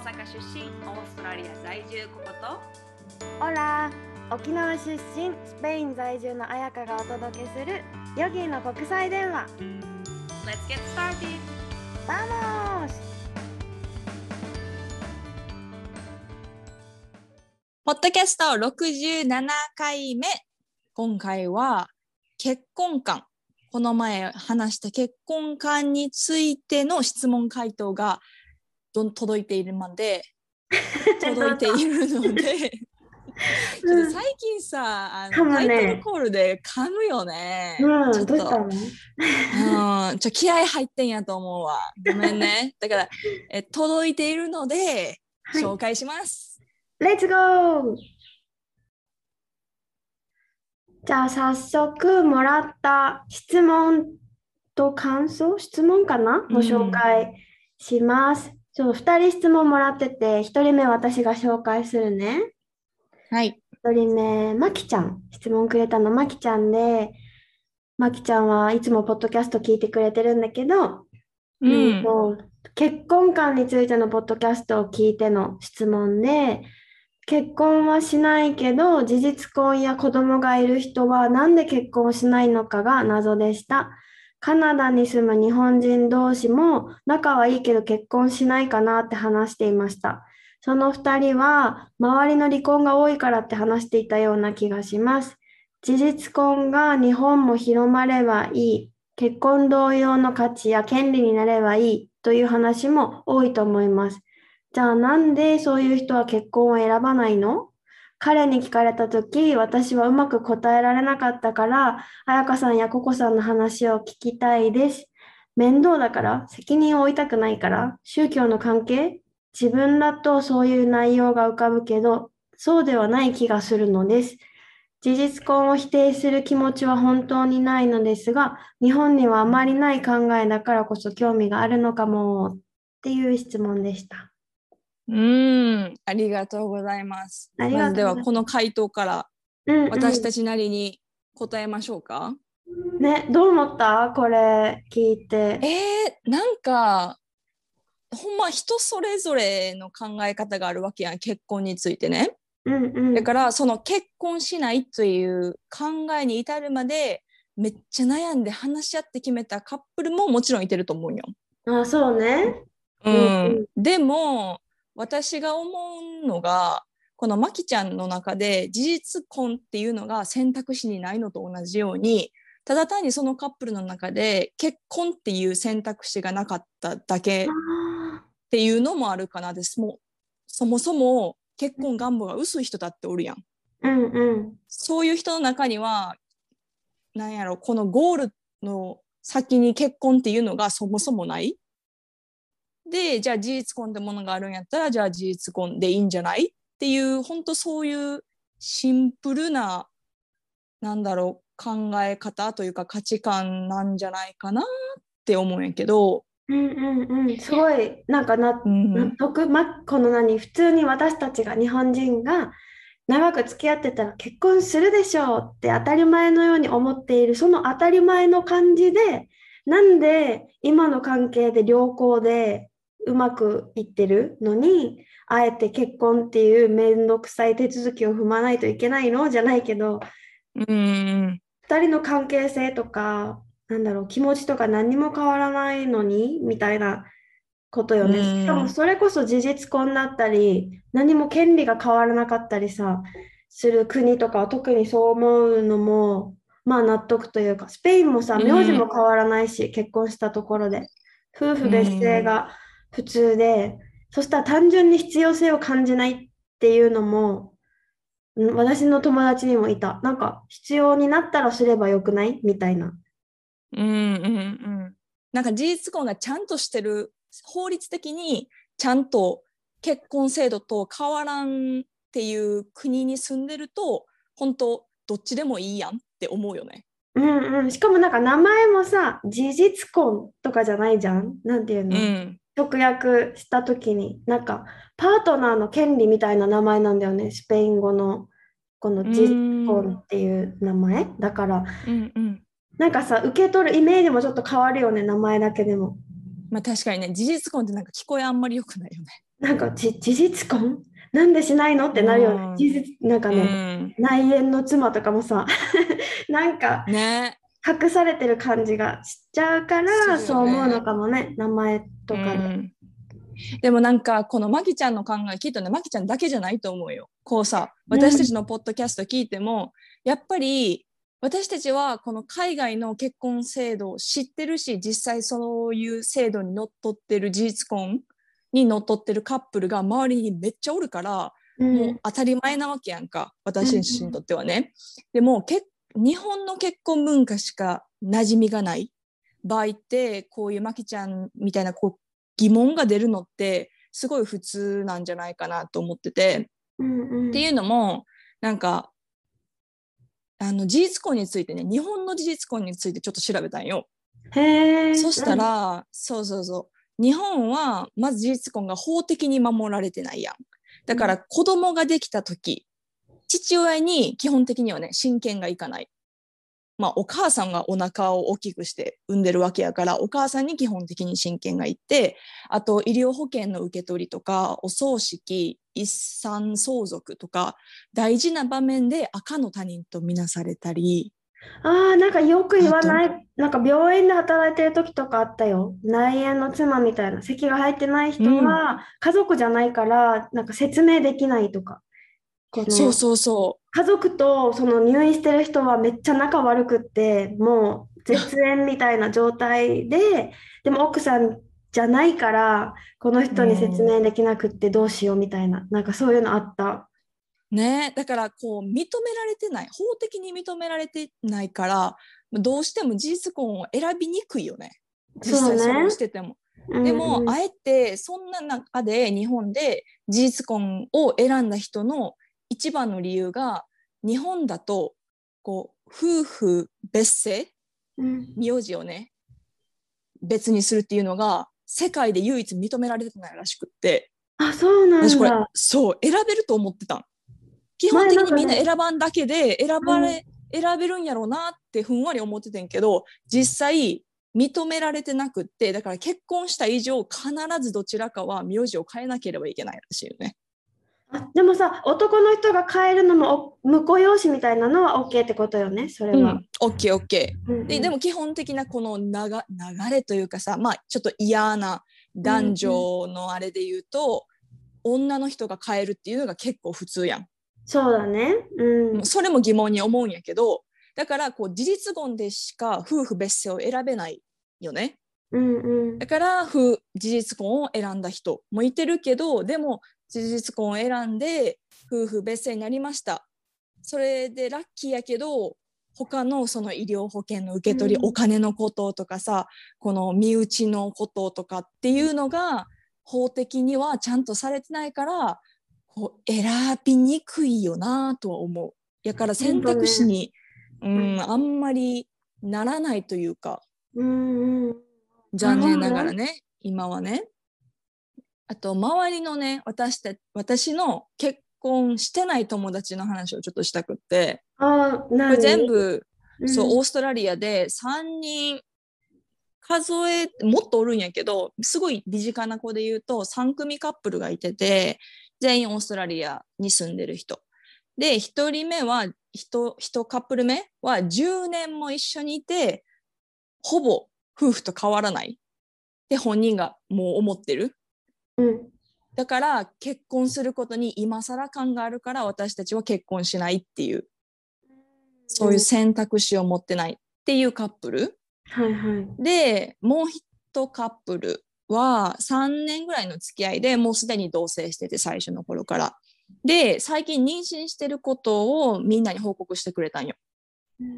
阪出身オーストラリア在住ココと？オラ沖縄出身スペイン在住の彩香がお届けするヨギの国際電話。Let's get started! ¡Vamos! ポッドキャスト67回目。今回は結婚観。この前話した結婚観についての質問回答がどん届いているまで 届いているので 最近さあの、ね。タイトルコールで噛むよね、うん、ちょっと。どうん、ちょ気合入ってんやと思うわ。ごめんね。だからえ届いているのではい。紹介します、レッツゴーじゃあ早速もらった質問と感想？質問かな？うん。ご紹介します。そう、2人質問もらってて、1人目私が紹介するね。はい1人目、まきちゃん。質問くれたのまきちゃんで、まきちゃんはいつもポッドキャスト聞いてくれてるんだけど、うんと結婚観についてのポッドキャストを聞いての質問で、結婚はしないけど、事実婚や子供がいる人はなんで結婚をしないのかが謎でした。カナダに住む日本人同士も仲はいいけど結婚しないかなって話していました。その2人は周りの離婚が多いからって話していたような気がします。事実婚が日本も広まればいい。結婚同様の価値や権利になればいいという話も多いと思います。じゃあなんでそういう人は結婚を選ばないの？彼に聞かれたとき、私はうまく答えられなかったから、彩香さんやココさんの話を聞きたいです。面倒だから、責任を負いたくないから、宗教の関係自分だとそういう内容が浮かぶけど、そうではない気がするのです。事実婚を否定する気持ちは本当にないのですが、日本にはあまりない考えだからこそ興味があるのかもっていう質問でした。うん、ありがとうございます。ありがとうございまではこの回答からうんうん私たちなりに答えましょうか？ね、どう思った？これ聞いて。えー、なんかほんま人それぞれの考え方があるわけやん結婚についてね。うんうん。だからその結婚しないという考えに至るまでめっちゃ悩んで話し合って決めたカップルももちろんいてると思うよ。あ、そうね。うんうんでも私が思うのがこのまきちゃんの中で事実婚っていうのが選択肢にないのと同じようにただ単にそのカップルの中で結婚っていう選択肢がなかっただけっあていうのもあるかなですもうそもそも結婚願望が薄い人だっておるやん。ーうんうん。そういう人の中にはなんやろこのゴールの先に結婚っていうのがそもそもない。でじゃあ事実婚ってものがあるんやったらじゃあ事実婚でいいんじゃない？っていう本当そういうシンプルななんだろう考え方というか価値観なんじゃないかなって思うんやけど、うんうんうん。すごい、なんかな、うん。納得、ま、この何、普通に私たちが日本人が長く付き合ってたら結婚するでしょうって当たり前のように思っている、その当たり前の感じで、なんで今の関係で良好でうまくいってるのに、あえて結婚っていう面倒くさい手続きを踏まないといけないのじゃないけど、うん2人の関係性とか、なんだろう、気持ちとか何にも変わらないのに、みたいなことよね。うんしかもそれこそ事実婚だったり、何も権利が変わらなかったりさ、する国とかは特にそう思うのも、まあ納得というか、スペインもさ、うん名字も変わらないし、結婚したところで。夫婦別姓が普通で、そしたら単純に必要性を感じないっていうのも、うん私の友達にもいた。なんか、必要になったらすればよくないみたいな。うんうんうんなんか事実婚がちゃんとしてる法律的にちゃんと結婚制度と変わらんっていう国に住んでると本当どっちでもいいやんって思うよね。うんうん。しかもなんか名前もさ、事実婚とかじゃないじゃん。なんていううのん、直訳したときに、なんか、パートナーの権利みたいな名前なんだよね。スペイン語の、この事実婚っていう名前。だから、うんうんなんかさ、受け取るイメージもちょっと変わるよね、名前だけでも。まあ確かにね事実婚ってなんか聞こえあんまり良くないよね。なんかじ事実婚？なんでしないのってなるよね。うん事実なんかうね、ん、内縁の妻とかもさ なんかね隠されてる感じがしちゃうからそう思うのかもね名前とかで。うんでもなんかこのマキちゃんの考えきっとねマキちゃんだけじゃないと思うよ。こうさ私たちのポッドキャスト聞いても、やっぱり私たちはこの海外の結婚制度を知ってるし実際そういう制度にのっとってる事実婚にのっとってるカップルが周りにめっちゃおるから、うんもう当たり前なわけやんか私たちにとってはね。でもけ日本の結婚文化しか馴染みがない場合ってこういうマキちゃんみたいなこう疑問が出るのってすごい普通なんじゃないかなと思ってて。うんうんっていうのもなんかあの事実婚についてね日本の事実婚についてちょっと調べたんよ。へえ。そしたら、そうそうそう日本はまず事実婚が法的に守られてないやん。だから子供ができた時父親に基本的にはね親権がいかない。まあお母さんがお腹を大きくして産んでるわけやからお母さんに基本的に親権がいってあと医療保険の受け取りとかお葬式一産相続とか大事な場面で赤の他人とみなされたりああ、なんかよく言わない、なんか病院で働いてる時とかあったよ。内縁の妻みたいな、籍が入ってない人は家族じゃないから、なんか説明できないとか。そうそうそ家族とその入院してる人はめっちゃ仲悪くって、もう絶縁みたいな状態で、でも奥さんじゃないから、この人に説明できなくってどうしようみたいな、なんかそういうのあった。うね。だからこう認められてない法的に認められてないからどうしても事実婚を選びにくいよね。実そうね。際それをしてても。でも、うん。うんあえてそんな中で日本で事実婚を選んだ人の一番の理由が日本だとこう夫婦別姓？うん。名字をね別にするっていうのが世界で唯一認められてないらしくって。あ、そうなん私これだ。そう選べると思ってたん。基本的にみんな選ばんだけで選ばれ、選べるんやろうなってふんわり思っててんけど実際認められてなくってだから結婚した以上必ずどちらかは名字を変えなければいけないらしいよね。あでもさ、男の人が変えるのもお婿養子みたいなのは OK ってことよね、それは。うん、OKOK うんうんででも基本的なこの流流れというかさまあちょっと嫌な男女のあれで言うと、女の人が変えるっていうのが結構普通やん。そうだね。うん。それも疑問に思うんやけどだからこう事実婚でしか夫婦別姓を選べないよね。うんうんだから夫事実婚を選んだ人もいてるけどでも事実婚を選んで夫婦別姓になりました。それでラッキーやけど他のその医療保険の受け取り、うんお金のこととかさこの身内のこととかっていうのが法的にはちゃんとされてないからこう選びにくいよなとは思う。やから選択肢に、うん、あんまりならないというかうんうん残念ながらね今はね。あと周りのね私た私の結婚してない友達の話をちょっとしたくってあ、これ何全部、うんそうオーストラリアで3人数えもっとおるんやけどすごい身近な子で言うと3組カップルがいてて全員オーストラリアに住んでる人。で1人目は 1, 1カップル目は10年も一緒にいてほぼ夫婦と変わらないって本人がもう思ってる。うんだから結婚することに今更感があるから私たちは結婚しないっていうそういう選択肢を持ってないっていうカップル。はいはい。でもう一カップルは3年ぐらいの付き合いでもうすでに同棲してて最初の頃から。で最近妊娠してることをみんなに報告してくれたんよ。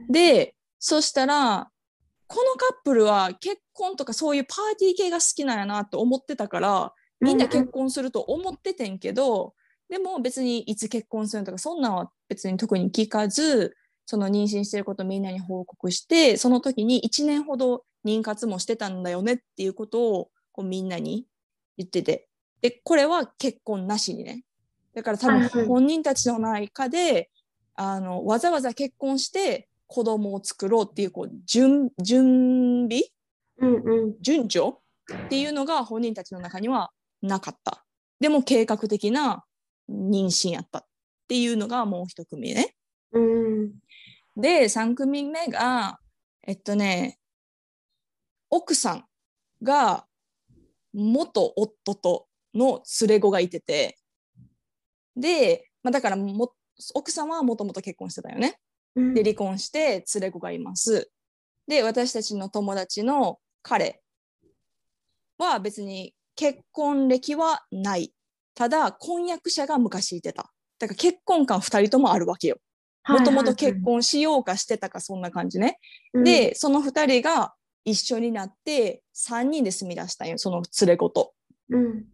でそしたらこのカップルは結婚とかそういうパーティー系が好きなんやなと思ってたからみんな結婚すると思っててんけど、でも別にいつ結婚するとかそんなんは別に特に聞かずその妊娠してることをみんなに報告してその時に1年ほど妊活もしてたんだよねっていうことをこうみんなに言ってて。でこれは結婚なしにね。だから多分本人たちの中であのわざわざ結婚して子供を作ろうっていうこう準準備？うんうん。順序？っていうのが本人たちの中にはなかったでも計画的な妊娠やったっていうのがもう一組ね。うん。で、3組目が、えっとね、奥さんが元夫との連れ子がいてて、で、まあ、だからも奥さんはもともと結婚してたよね。うんで、離婚して連れ子がいます。で、私たちの友達の彼は別に結婚歴はない。ただ、婚約者が昔いてた。だから結婚観2人ともあるわけよ。もともと結婚しようかしてたか、そんな感じね。うん、で、その2人が一緒になって3人で住み出したんよ、その連れ子と。うん、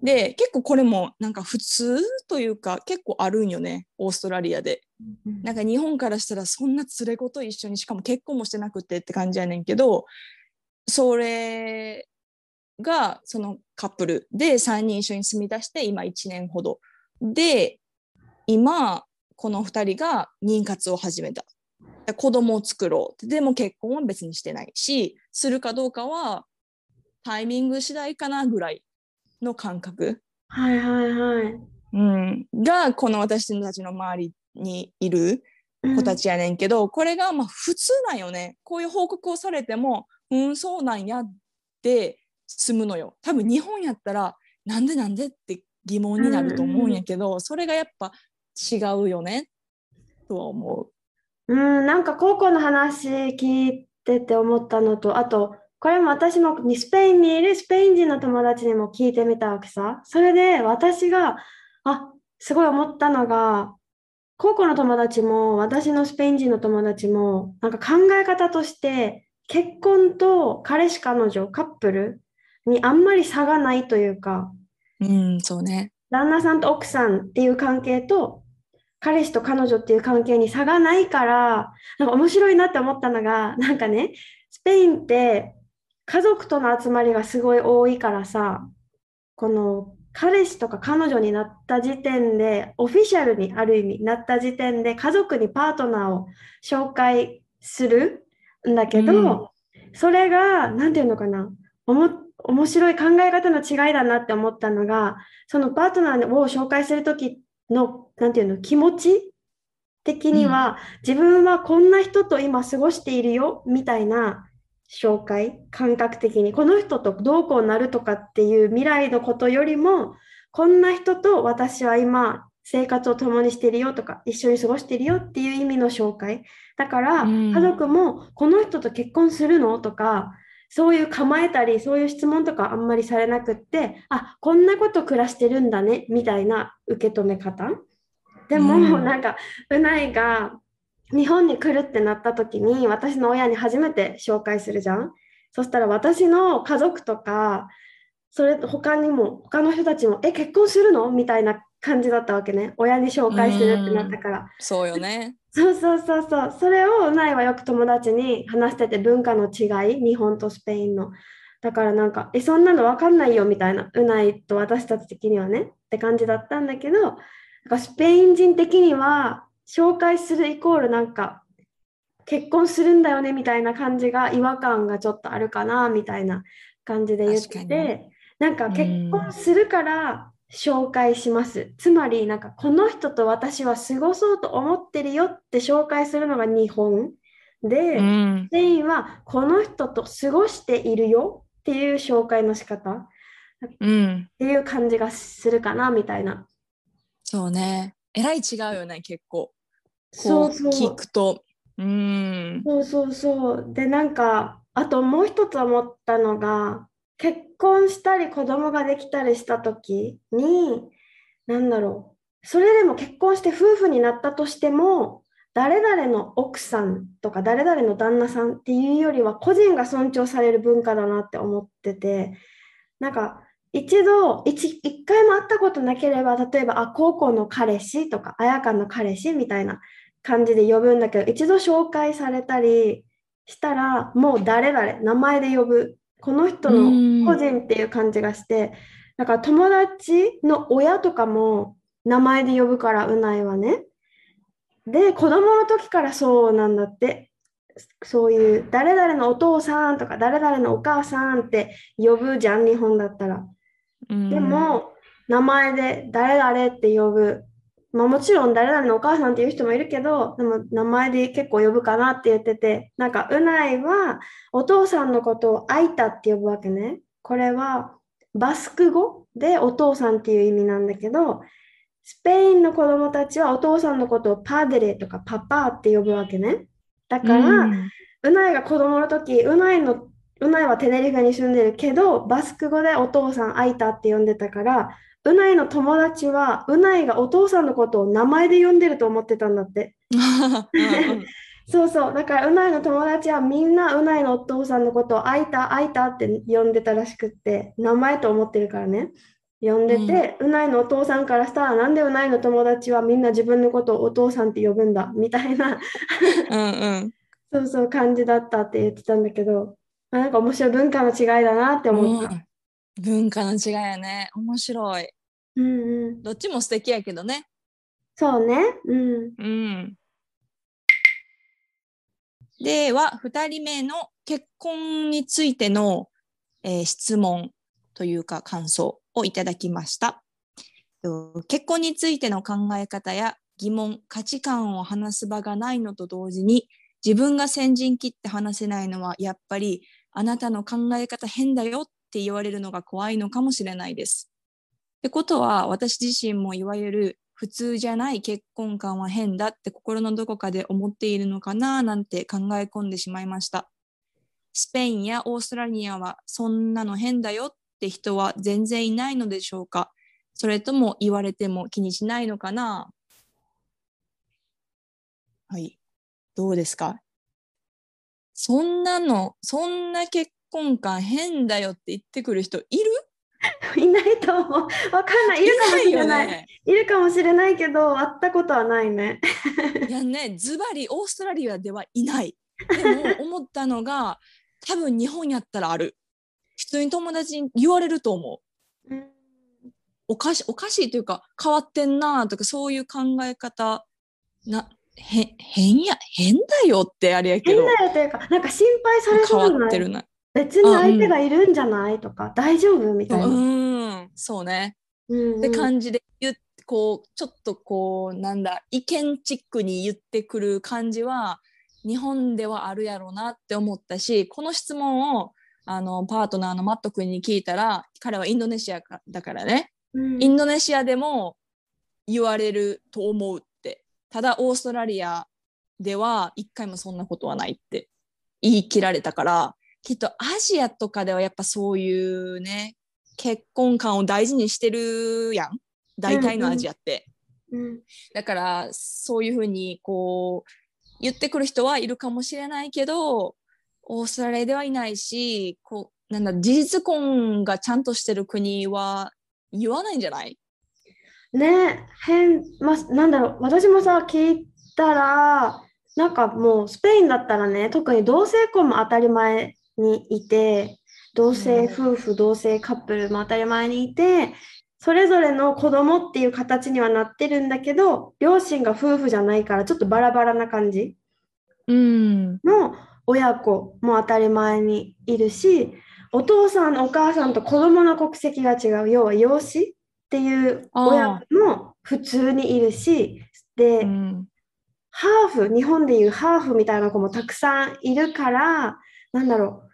で、結構これもなんか普通というか結構あるんよね、オーストラリアで。うんなんか日本からしたらそんな連れ子と一緒にしかも結婚もしてなくてって感じやねんけどそれがそのカップルで3人一緒に住み出して今1年ほど。で今この2人が妊活を始めた。で子供を作ろう。でも結婚は別にしてないしするかどうかはタイミング次第かなぐらいの感覚。はいはいはい。うん、がこの私たちの周りにいる子たちやねんけど、これがまあ普通なんよね。こういう報告をされてもうんそうなんやって済むのよ多分日本やったらなんでなんでって疑問になると思うんやけど、それがやっぱ違うよねとは思うん、なんか高校の話聞いてて思ったのと、あと、これも私もにスペインにいるスペイン人の友達にも聞いてみたわけさ。それで私が、あ、すごい思ったのが、高校の友達も私のスペイン人の友達も、なんか考え方として、結婚と彼氏彼女、カップルにあんまり差がないというか、う。うんそうね。旦那さんと奥さんっていう関係と彼氏と彼女っていう関係に差がないからなんか面白いなって思ったのがなんかねスペインって家族との集まりがすごい多いからさこの彼氏とか彼女になった時点でオフィシャルにある意味なった時点で家族にパートナーを紹介するんだけど、それが何て言うのかなおも面白い考え方の違いだなって思ったのがそのパートナーを紹介する時のなんていうの気持ち的には、自分はこんな人と今過ごしているよみたいな紹介感覚的に。この人とどうこうなるとかっていう未来のことよりもこんな人と私は今生活を共にしているよとか一緒に過ごしているよっていう意味の紹介。だからうん。家族もこの人と結婚するのとかそういう構えたりそういう質問とかあんまりされなくってあこんなこと暮らしてるんだねみたいな受け止め方。でも、うん。なんかうないが日本に来るってなった時に私の親に初めて紹介するじゃん。そしたら私の家族とかそれと他にも他の人たちもえ結婚するの？みたいな感じだったわけね。親に紹介するってなったから。そうよね。そうそうそうそう。それをうないはよく友達に話してて文化の違い、日本とスペインの。だからなんか、え、そんなの分かんないよみたいな、うないと私たち的にはね。って感じだったんだけど、なんかスペイン人的には紹介するイコールなんか結婚するんだよねみたいな感じが違和感がちょっとあるかなみたいな感じで言っ確かに。て、なんか結婚するから紹介します。つまり、なんかこの人と私は過ごそうと思ってるよって紹介するのが日本で、うんスペインはこの人と過ごしているよっていう紹介の仕方っうん、ていう感じがするかなみたいな。そうね。えらい違うよね、結構。こそうそう聞くと。うん。そうそうそう。で、なんか、あともう一つ思ったのが、結婚したり子供ができたりした時に、なんだろう。それでも結婚して夫婦になったとしても、誰々の奥さんとか誰々の旦那さんっていうよりは個人が尊重される文化だなって思ってて、なんか一度、一一回も会ったことなければ、例えば、あ、高校の彼氏とか、綾香の彼氏みたいな感じで呼ぶんだけど、一度紹介されたりしたら、もう誰々、名前で呼ぶ。この人うんの個人っていう感じがして、だから友達の親とかも名前で呼ぶから、うないはね。で、子供の時からそうなんだって。そういう誰々のお父さんとか誰々のお母さんって呼ぶじゃん、日本だったら。うんでも、名前で誰々って呼ぶ。まあもちろん誰々のお母さんっていう人もいるけど、でも名前で結構呼ぶかなって言ってて、なんかうないはお父さんのことをアイタって呼ぶわけね。これはバスク語でお父さんっていう意味なんだけど、スペインの子供たちはお父さんのことをパデレとかパパって呼ぶわけね。だから、うんうないが子供の時、うないの、うないはテネリフェに住んでるけど、バスク語でお父さんアイタって呼んでたから、うないの友達は、うないがお父さんのことを名前で呼んでると思ってたんだって。うんそうそう。だから、うないの友達はみんなうないのお父さんのことをアイタ、アイタって呼んでたらしくって、名前と思ってるからね。呼んでて、うないのお父さんからしたら、なんでうないの友達はみんな自分のことをお父さんって呼ぶんだみたいなうんうんそうそう感じだったって言ってたんだけど、あなんか面白い文化の違いだなって思った。うん文化の違いやね面白いうんうん。どっちも素敵やけどねそうね。うん。うんでは2人目の結婚についての、えー質問というか感想をいただきました。と結婚についての考え方や疑問価値観を話す場がないのと同時に自分が先陣切って話せないのはやっぱりあなたの考え方変だよって言われるのが怖いのかもしれないです。ってことは私自身もいわゆる普通じゃない結婚観は変だって心のどこかで思っているのかななんて考え込んでしまいました。スペインやオーストラリアはそんなの変だよって人は全然いないのでしょうかそれとも言われても気にしないのかな？はい。どうですか？そんなの、そんな結婚観変だよって言ってくる人いる？いないと思う。わかんない。いるかもしれない。いね。いるかもしれないけど、会ったことはないね。いやね、ズバリオーストラリアではいない。でも思ったのが、多分日本やったらある。普通に友達に言われると思う。うんおかしおかしいというか変わってんなとかそういう考え方なへ変や変だよってあれやけ変どだよというか、なんか心配され変そうないわってるな。別に相手がいるんじゃないとか、大丈夫みたいな。うんそうね。うんうん。って感じで言っこうちょっとこうなんだ意見チックに言ってくる感じは日本ではあるやろうなって思ったしこの質問をあのパートナーのマット君に聞いたら彼はインドネシアかだからね。うん。インドネシアでも言われると思うって。ただオーストラリアでは一回もそんなことはないって言い切られたからきっとアジアとかではやっぱそういうね結婚観を大事にしてるやん。大体のアジアって、うんだからそういうふうにこう言ってくる人はいるかもしれないけどオーストラリアではいないしこうなんだ事実婚がちゃんとしてる国は言わないんじゃない？ね変、まあ、なんだろう、私もさ、聞いたら、なんかもうスペインだったらね、特に同性婚も当たり前にいて、同性夫婦、同性カップルも当たり前にいて、それぞれの子供っていう形にはなってるんだけど、両親が夫婦じゃないから、ちょっとバラバラな感じうん。の親子も当たり前にいるし、お父さん、お母さんと子供の国籍が違う、要は養子っていう親子も普通にいるし、で、うん。ハーフ、日本でいうハーフみたいな子もたくさんいるから、なんだろう、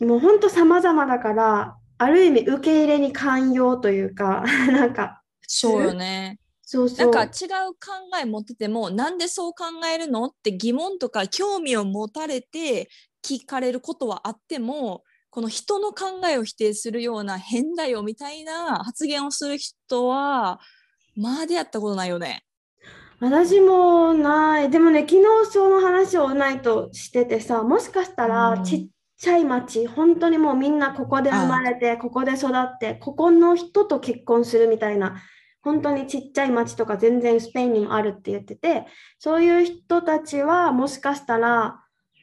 もう本当様々だから、ある意味受け入れに寛容というか、なんか、そうよね。そうそう。なんか違う考え持っててもなんでそう考えるのって疑問とか興味を持たれて聞かれることはあってもこの人の考えを否定するような変だよみたいな発言をする人はまあ出会ったことないよね。私もない。でもね、昨日その話をないとしててさ、もしかしたうんらちっちゃい町、本当にもうみんなここで生まれて、ここで育って、ここの人と結婚するみたいな、本当にちっちゃい町とか全然スペインにもあるって言ってて、そういう人たちはもしかしたら、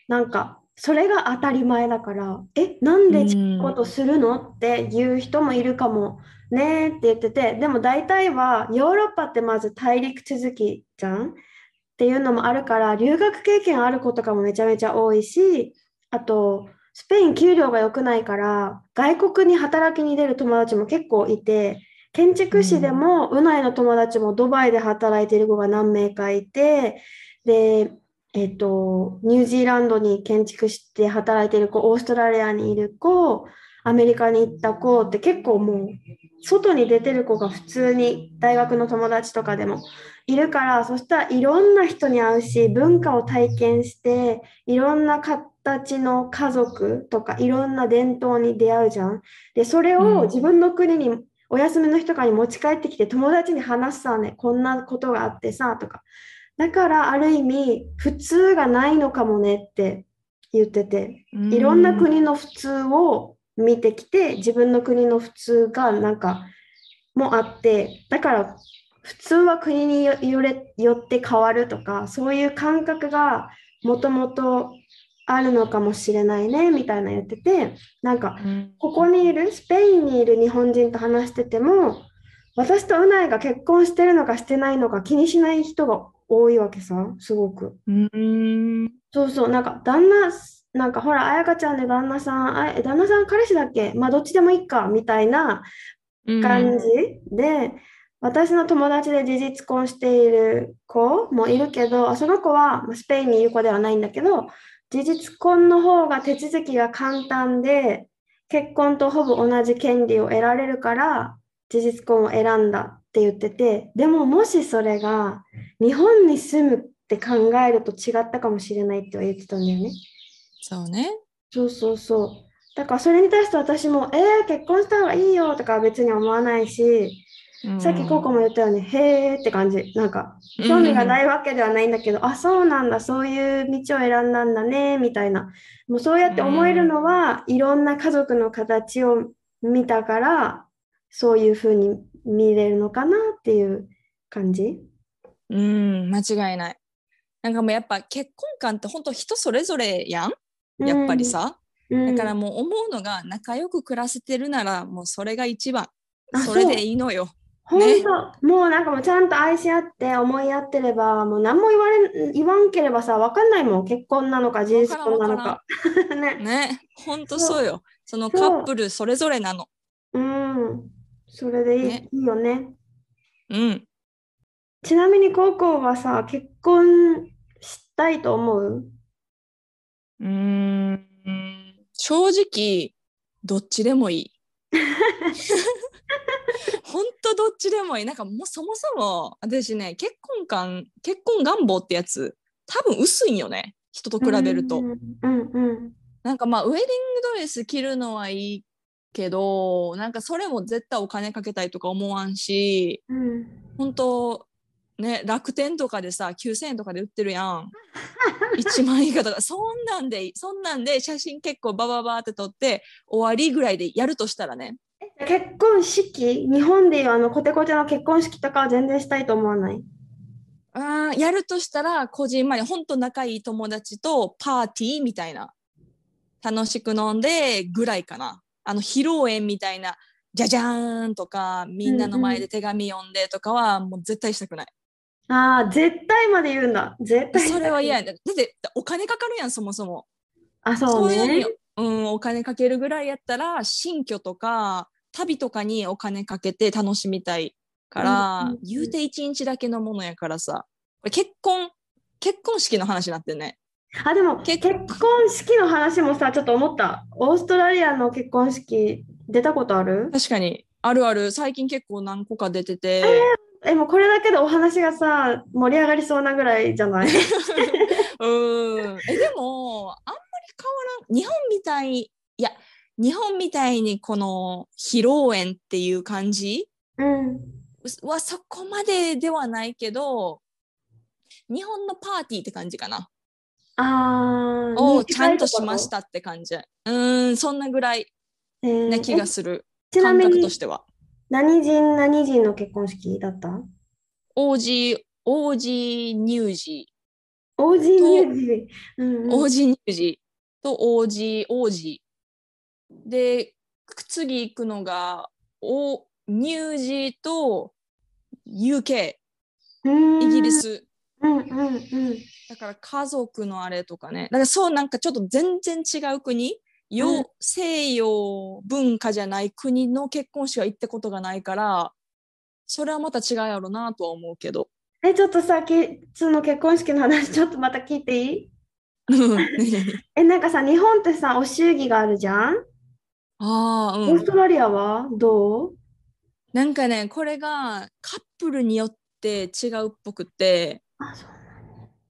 なんか、それが当たり前だから、え、なんでちっことするのっていう人もいるかもねって言ってて、でも大体はヨーロッパってまず大陸続きじゃん？っていうのもあるから、留学経験ある子とかもめちゃめちゃ多いし、あと、スペイン給料が良くないから、外国に働きに出る友達も結構いて、建築士でも、うないの友達もドバイで働いてる子が何名かいて、で、えっと、ニュージーランドに建築して働いてる子、オーストラリアにいる子、アメリカに行った子って結構もう、外に出てる子が普通に大学の友達とかでもいるから、そしたらいろんな人に会うし、文化を体験して、いろんな形の家族とか、いろんな伝統に出会うじゃん。で、それうんを自分の国にお休みの日とかに持ち帰ってきて、友達に話すさね、こんなことがあってさ、とか。だから、ある意味、普通がないのかもねって言ってて、いろんな国の普通を見てきて、自分の国の普通がなんかもあって、だから普通は国によよれよって変わるとか、そういう感覚がもともとあるのかもしれないねみたいな言ってて、なんかうん。ここにいるスペインにいる日本人と話してても、私とうないが結婚してるのかしてないのか気にしない人が多いわけさ、すごく。うん。そうそう、なんか旦那、なんかほら、あやかちゃんで旦那さん、あえ旦那さん彼氏だっけ？まあどっちでもいいかみたいな感じで、私の友達で事実婚している子もいるけど、あその子はまあスペインにいる子ではないんだけど、事実婚の方が手続きが簡単で、結婚とほぼ同じ権利を得られるから、事実婚を選んだって言ってて、でももしそれが日本に住むって考えると違ったかもしれないっては言ってたんだよね。そうね。そうそうそう。だからそれに対して私も、えー、結婚した方がいいよとかは別に思わないし、さっきココも言ったよね、へーって感じ。なんか、興味がないわけではないんだけど、あ、そうなんだ、そういう道を選んだんだね、みたいな。もうそうやって思えるのは、いろんな家族の形を見たから、そういうふうに見れるのかなっていう感じ。うん、間違いない。なんかもうやっぱ結婚観って本当人それぞれやん？やっぱりさ。うん、だからもう思うのが仲良く暮らせてるならもうそれが一番。あそれでいいのよ。本当、もうなんかもうちゃんと愛し合って思い合ってれば、もう何も言われ言わんければさ、わかんないもん。結婚なのか、事実婚なのか。ね。ね、本当そうよ。そのカップルそれぞれなの。うん。それでいい,、ねいいよね。うん。ちなみに、高校はさ、結婚したいと思う？うーん。正直、どっちでもいい。本当どっちでもいい。なんかもうそもそも私ね、結婚観、結婚願望ってやつ、多分薄いんよね。人と比べると。うんうんうん。なんかまあウェディングドレス着るのはいいけどなんかそれも絶対お金かけたいとか思わんしうん本当ね楽天とかでさ9,000円とかで売ってるやん1万円以下とかそんなんでそんなんで写真結構バババって撮って終わりぐらいでやるとしたらね結婚式、日本でいうあのコテコテの結婚式とかは全然したいと思わない？あーやるとしたらこじんまり本当仲いい友達とパーティーみたいな楽しく飲んでぐらいかなあの披露宴みたいなじゃじゃーんとかみんなの前で手紙読んでとかはもう絶対したくない、ああ、絶対まで言うんだ。絶対それは嫌や。やだってお金かかるやんそもそもあ、そうそう。うん、お金かけるぐらいやったら新居とか旅とかにお金かけて楽しみたいから、うん言うて一日だけのものやからさ。これ結婚結婚式の話になってんね。あ、でも結結婚式の話もさ、ちょっと思った。オーストラリアの結婚式出たことある？確かに。あるある。最近結構何個か出てて、え、もうこれだけでお話がさ、盛り上がりそうなぐらいじゃない？うん。えでもあんまり変わらん。日本みたい。いや日本みたいにこの披露宴っていう感じ？うん。はそこまでではないけど日本のパーティーって感じかな。ああ、をちゃんとしましたって感じ。うーんそんなぐらいえーな気がえする、ちなみに感覚としては。何人何人の結婚式だった？王子王子乳児王子乳児。王子乳児と王子王子で次行くのがお乳児と UK イギリ。ス。うんうんうん。だから家族のあれとかね。だからそうなんかちょっと全然違う国？洋、うん。西洋文化じゃない国の結婚式は行ったことがないからそれはまた違うやろなとは思うけど。え、ちょっとさ、きその結婚式の話、ちょっとまた聞いていい？え、なんかさ、日本ってさ、お祝儀があるじゃん？ああ、オースうん。トラリアはどう？なんかね、これがカップルによって違うっぽくて、あ、そう。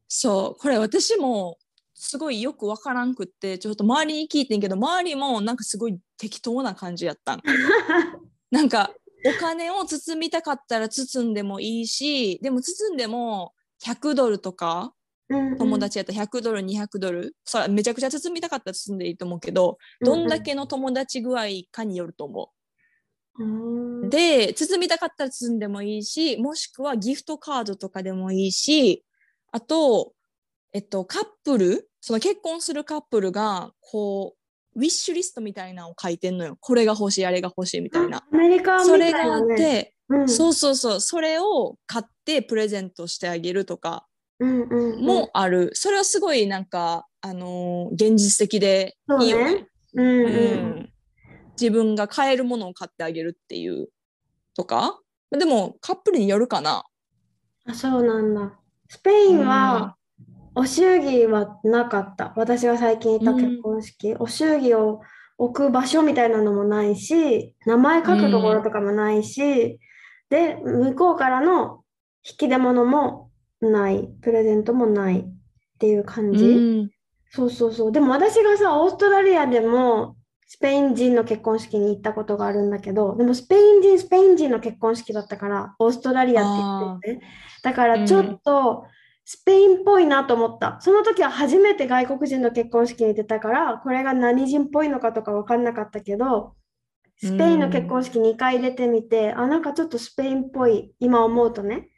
そう、これ私もすごいよくわからんくって、ちょっと周りに聞いてんけど、周りもなんかすごい適当な感じやったん。なんかお金を包みたかったら包んでもいいし、でも包んでも100ドルとか、うんうん友達やったら100ドル、200ドル、それめちゃくちゃ包みたかったら包んでいいと思うけど、どんだけの友達具合かによると思う。で、包みたかったら包んでもいいし、もしくはギフトカードとかでもいいし、あと、えっと、カップル、その結婚するカップルが、こう、ウィッシュリストみたいなのを書いてんのよ。これが欲しい、あれが欲しいみたいな。アメリカみたいそれがあっ。て、うんそうそうそう、それを買ってプレゼントしてあげるとかもある。それはすごいなんか、あのー現実的でいいよね。うんうんうん自分が買えるものを買ってあげるっていうとか？でもカップルによるかな。あ、そうなんだ。スペインは、お祝儀はなかった。私が最近行った結婚式。お祝儀を置く場所みたいなのもないし、名前書くところとかもないし、で、向こうからの引き出物もない。プレゼントもないっていう感うじ。ん。そうそうそう。でも私がさ、オーストラリアでもスペイン人の結婚式に行ったことがあるんだけど、でもスペイン人、スペイン人の結婚式だったから、オーストラリアって言ってて、だからちょっとスペインっぽいなと思った。その時は初めて外国人の結婚式に出たから、これが何人っぽいのかとか分かんなかったけど、スペインの結婚式2回出てみて、あ、なんかちょっとスペインっぽい、今思うとね、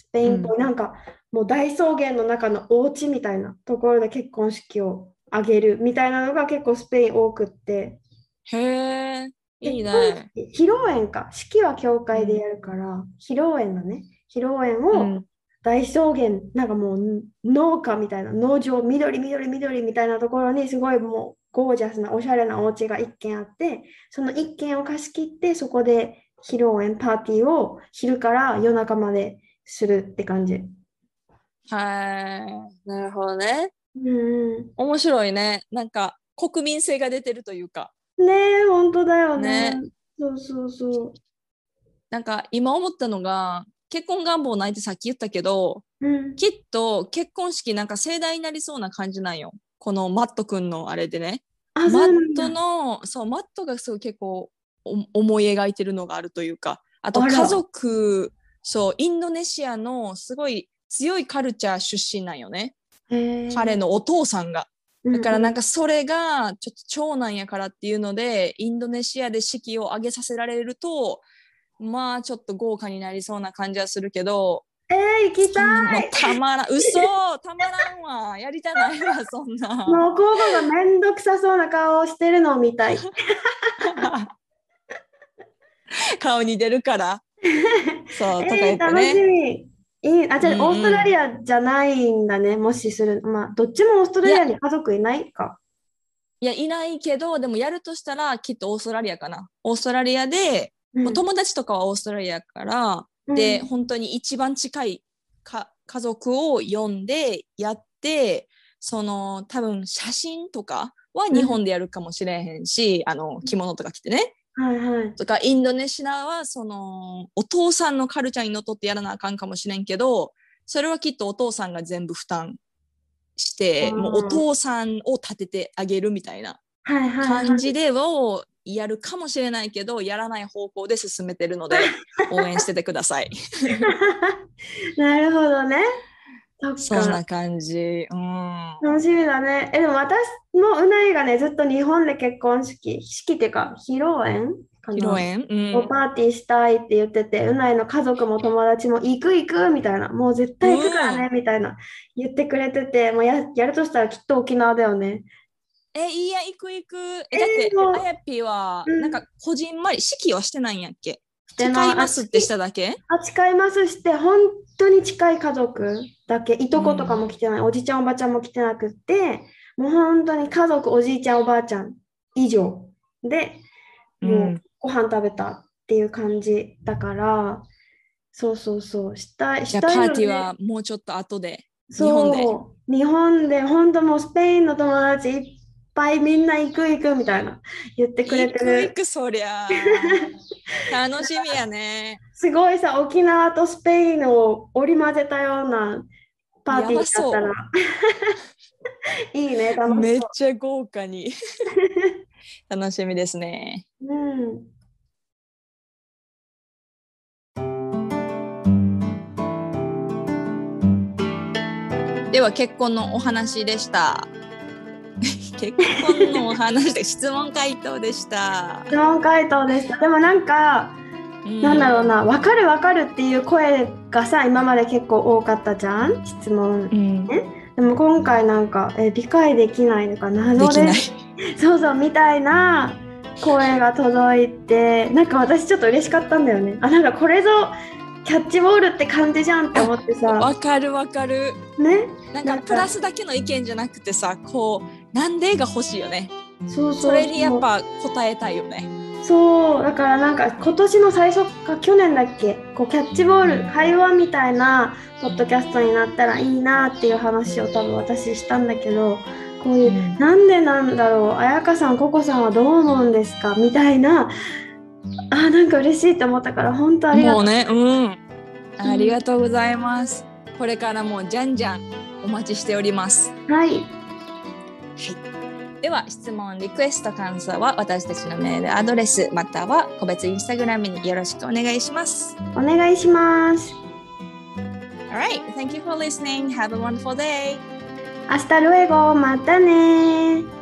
スペインっぽい、なんかもう大草原の中のお家みたいなところで結婚式を挙げるみたいなのが結構スペイン多くって、へえ、いいね。式披露宴か、式は教会でやるから、披露宴だね。披露宴をうん。大草原、なんかもう農家みたいな、農場、緑、緑、緑みたいなところにすごいもうゴージャスなおしゃれなお家が一軒あって、その一軒を貸し切って、そこで披露宴、パーティーを昼から夜中までするって感じ。はい。なるほどね。うん面白いね。なんか国民性が出てるというか。うん。ねえ、本当だよね。ねそうそうそう。なんか今思ったのが結婚願望ないってさっき言ったけどうん。きっと結婚式なんか盛大になりそうな感じなんよこのマット君のあれでねあ、マットのそうマットがすごい結構お思い描いてるのがあるというかあと家族そうインドネシアのすごい強いカルチャー出身なんよね。彼のお父さんが。うんだからなんかそれがちょっと長男やからっていうのでインドネシアで式を挙げさせられるとまあちょっと豪華になりそうな感じはするけどえー、行きたい。たまらん嘘たまらんわ。やりたないわそんな。もう候補がめんどくさそうな顔をしてるのを見たい。顔に出るから そうとかえー、言って楽しねみ。いい。あ、じゃあ、うんうん。オーストラリアじゃないんだね、もしする。まあ、どっちもオーストラリアに家族いないか。いやいないけどでもやるとしたらきっとオーストラリアかな。オーストラリアで、うん。もう友達とかはオーストラリアやから、で、本当に一番近いか家族を呼んでやってその多分写真とかは日本でやるかもしれへんし、あの着物とか着てねはいはい。とかインドネシアはそのお父さんのカルチャーにのっとってやらなあかんかもしれんけどそれはきっとお父さんが全部負担してうんもうお父さんを立ててあげるみたいな。感じでをやるかもしれないけどやらない方向で進めてるので 応援しててください。なるほどね。そんなか。感じ。うん。楽しみだね。え、でも私もうないがね、ずっと日本で結婚式、式っていうか、披露宴か披露な宴？うん。をパーティーしたいって言ってて、うないの家族も友達も行く行くみたいな、もう絶対行くからねみたいな言ってくれてて、もうや、やるとしたらきっと沖縄だよね。え、いいや、行く行く。え、だって、あやぴーは、うんなんか、こじんまり、式はしてないんやっけ？誓いますってしただけ？あ、誓いますして、本当に近い家族だけ、いとことかも来てない、おじちゃん、おばちゃんも来てなくって、もう本当に家族、おじいちゃん、おばあちゃん以上で、もうご飯食べたっていう感じだから、そうそうそう。したい、したいパーティーはもうちょっと後で。そう。日本日本で。本当もうスペインの友達いっぱいみんな行く行くみたいな言ってくれて行くる行くそりゃ。楽しみやね。すごいさ沖縄とスペインを織り交ぜたようなパーティーだったら いいね楽しめっそちゃ豪華に。楽しみですね。う、うん、では結婚のお話でした。結婚のお話で質問回答でした。質問回答でした。でもなんか、うん。なんだろうな。分かる分かるっていう声がさ今まで結構多かったじゃん？質問。うん、ででも今回なんかえ理解できないのか謎。です。そうそうみたいな声が届いてなんか私ちょっと嬉しかったんだよね。あなんかこれぞキャッチボールって感じじゃんって思ってさ。わかるわかる。ね？なんか。プラスだけの意見じゃなくてさ、こうなんでが欲しいよね。そうそうそれにやっぱ答えたいよね。そうだからなんか今年の最初か去年だっけ？こうキャッチボール、うん会話みたいなポッドキャストになったらいいなっていう話を多分私したんだけどこういう、うんなんでなんだろう？彩香さんココさんはどう思うんですか？みたいなあなんか嬉しいと思ったから本当ありがとうもうね、うん。ありがとうございます。これからもじゃんじゃんお待ちしております。はいでは質問、リクエスト、感想は私たちのメールアドレスまたは個別インスタグラムによろしくお願いします。お願いします。Alright, thank you for listening. Have a wonderful day. 明日ルエゴまたね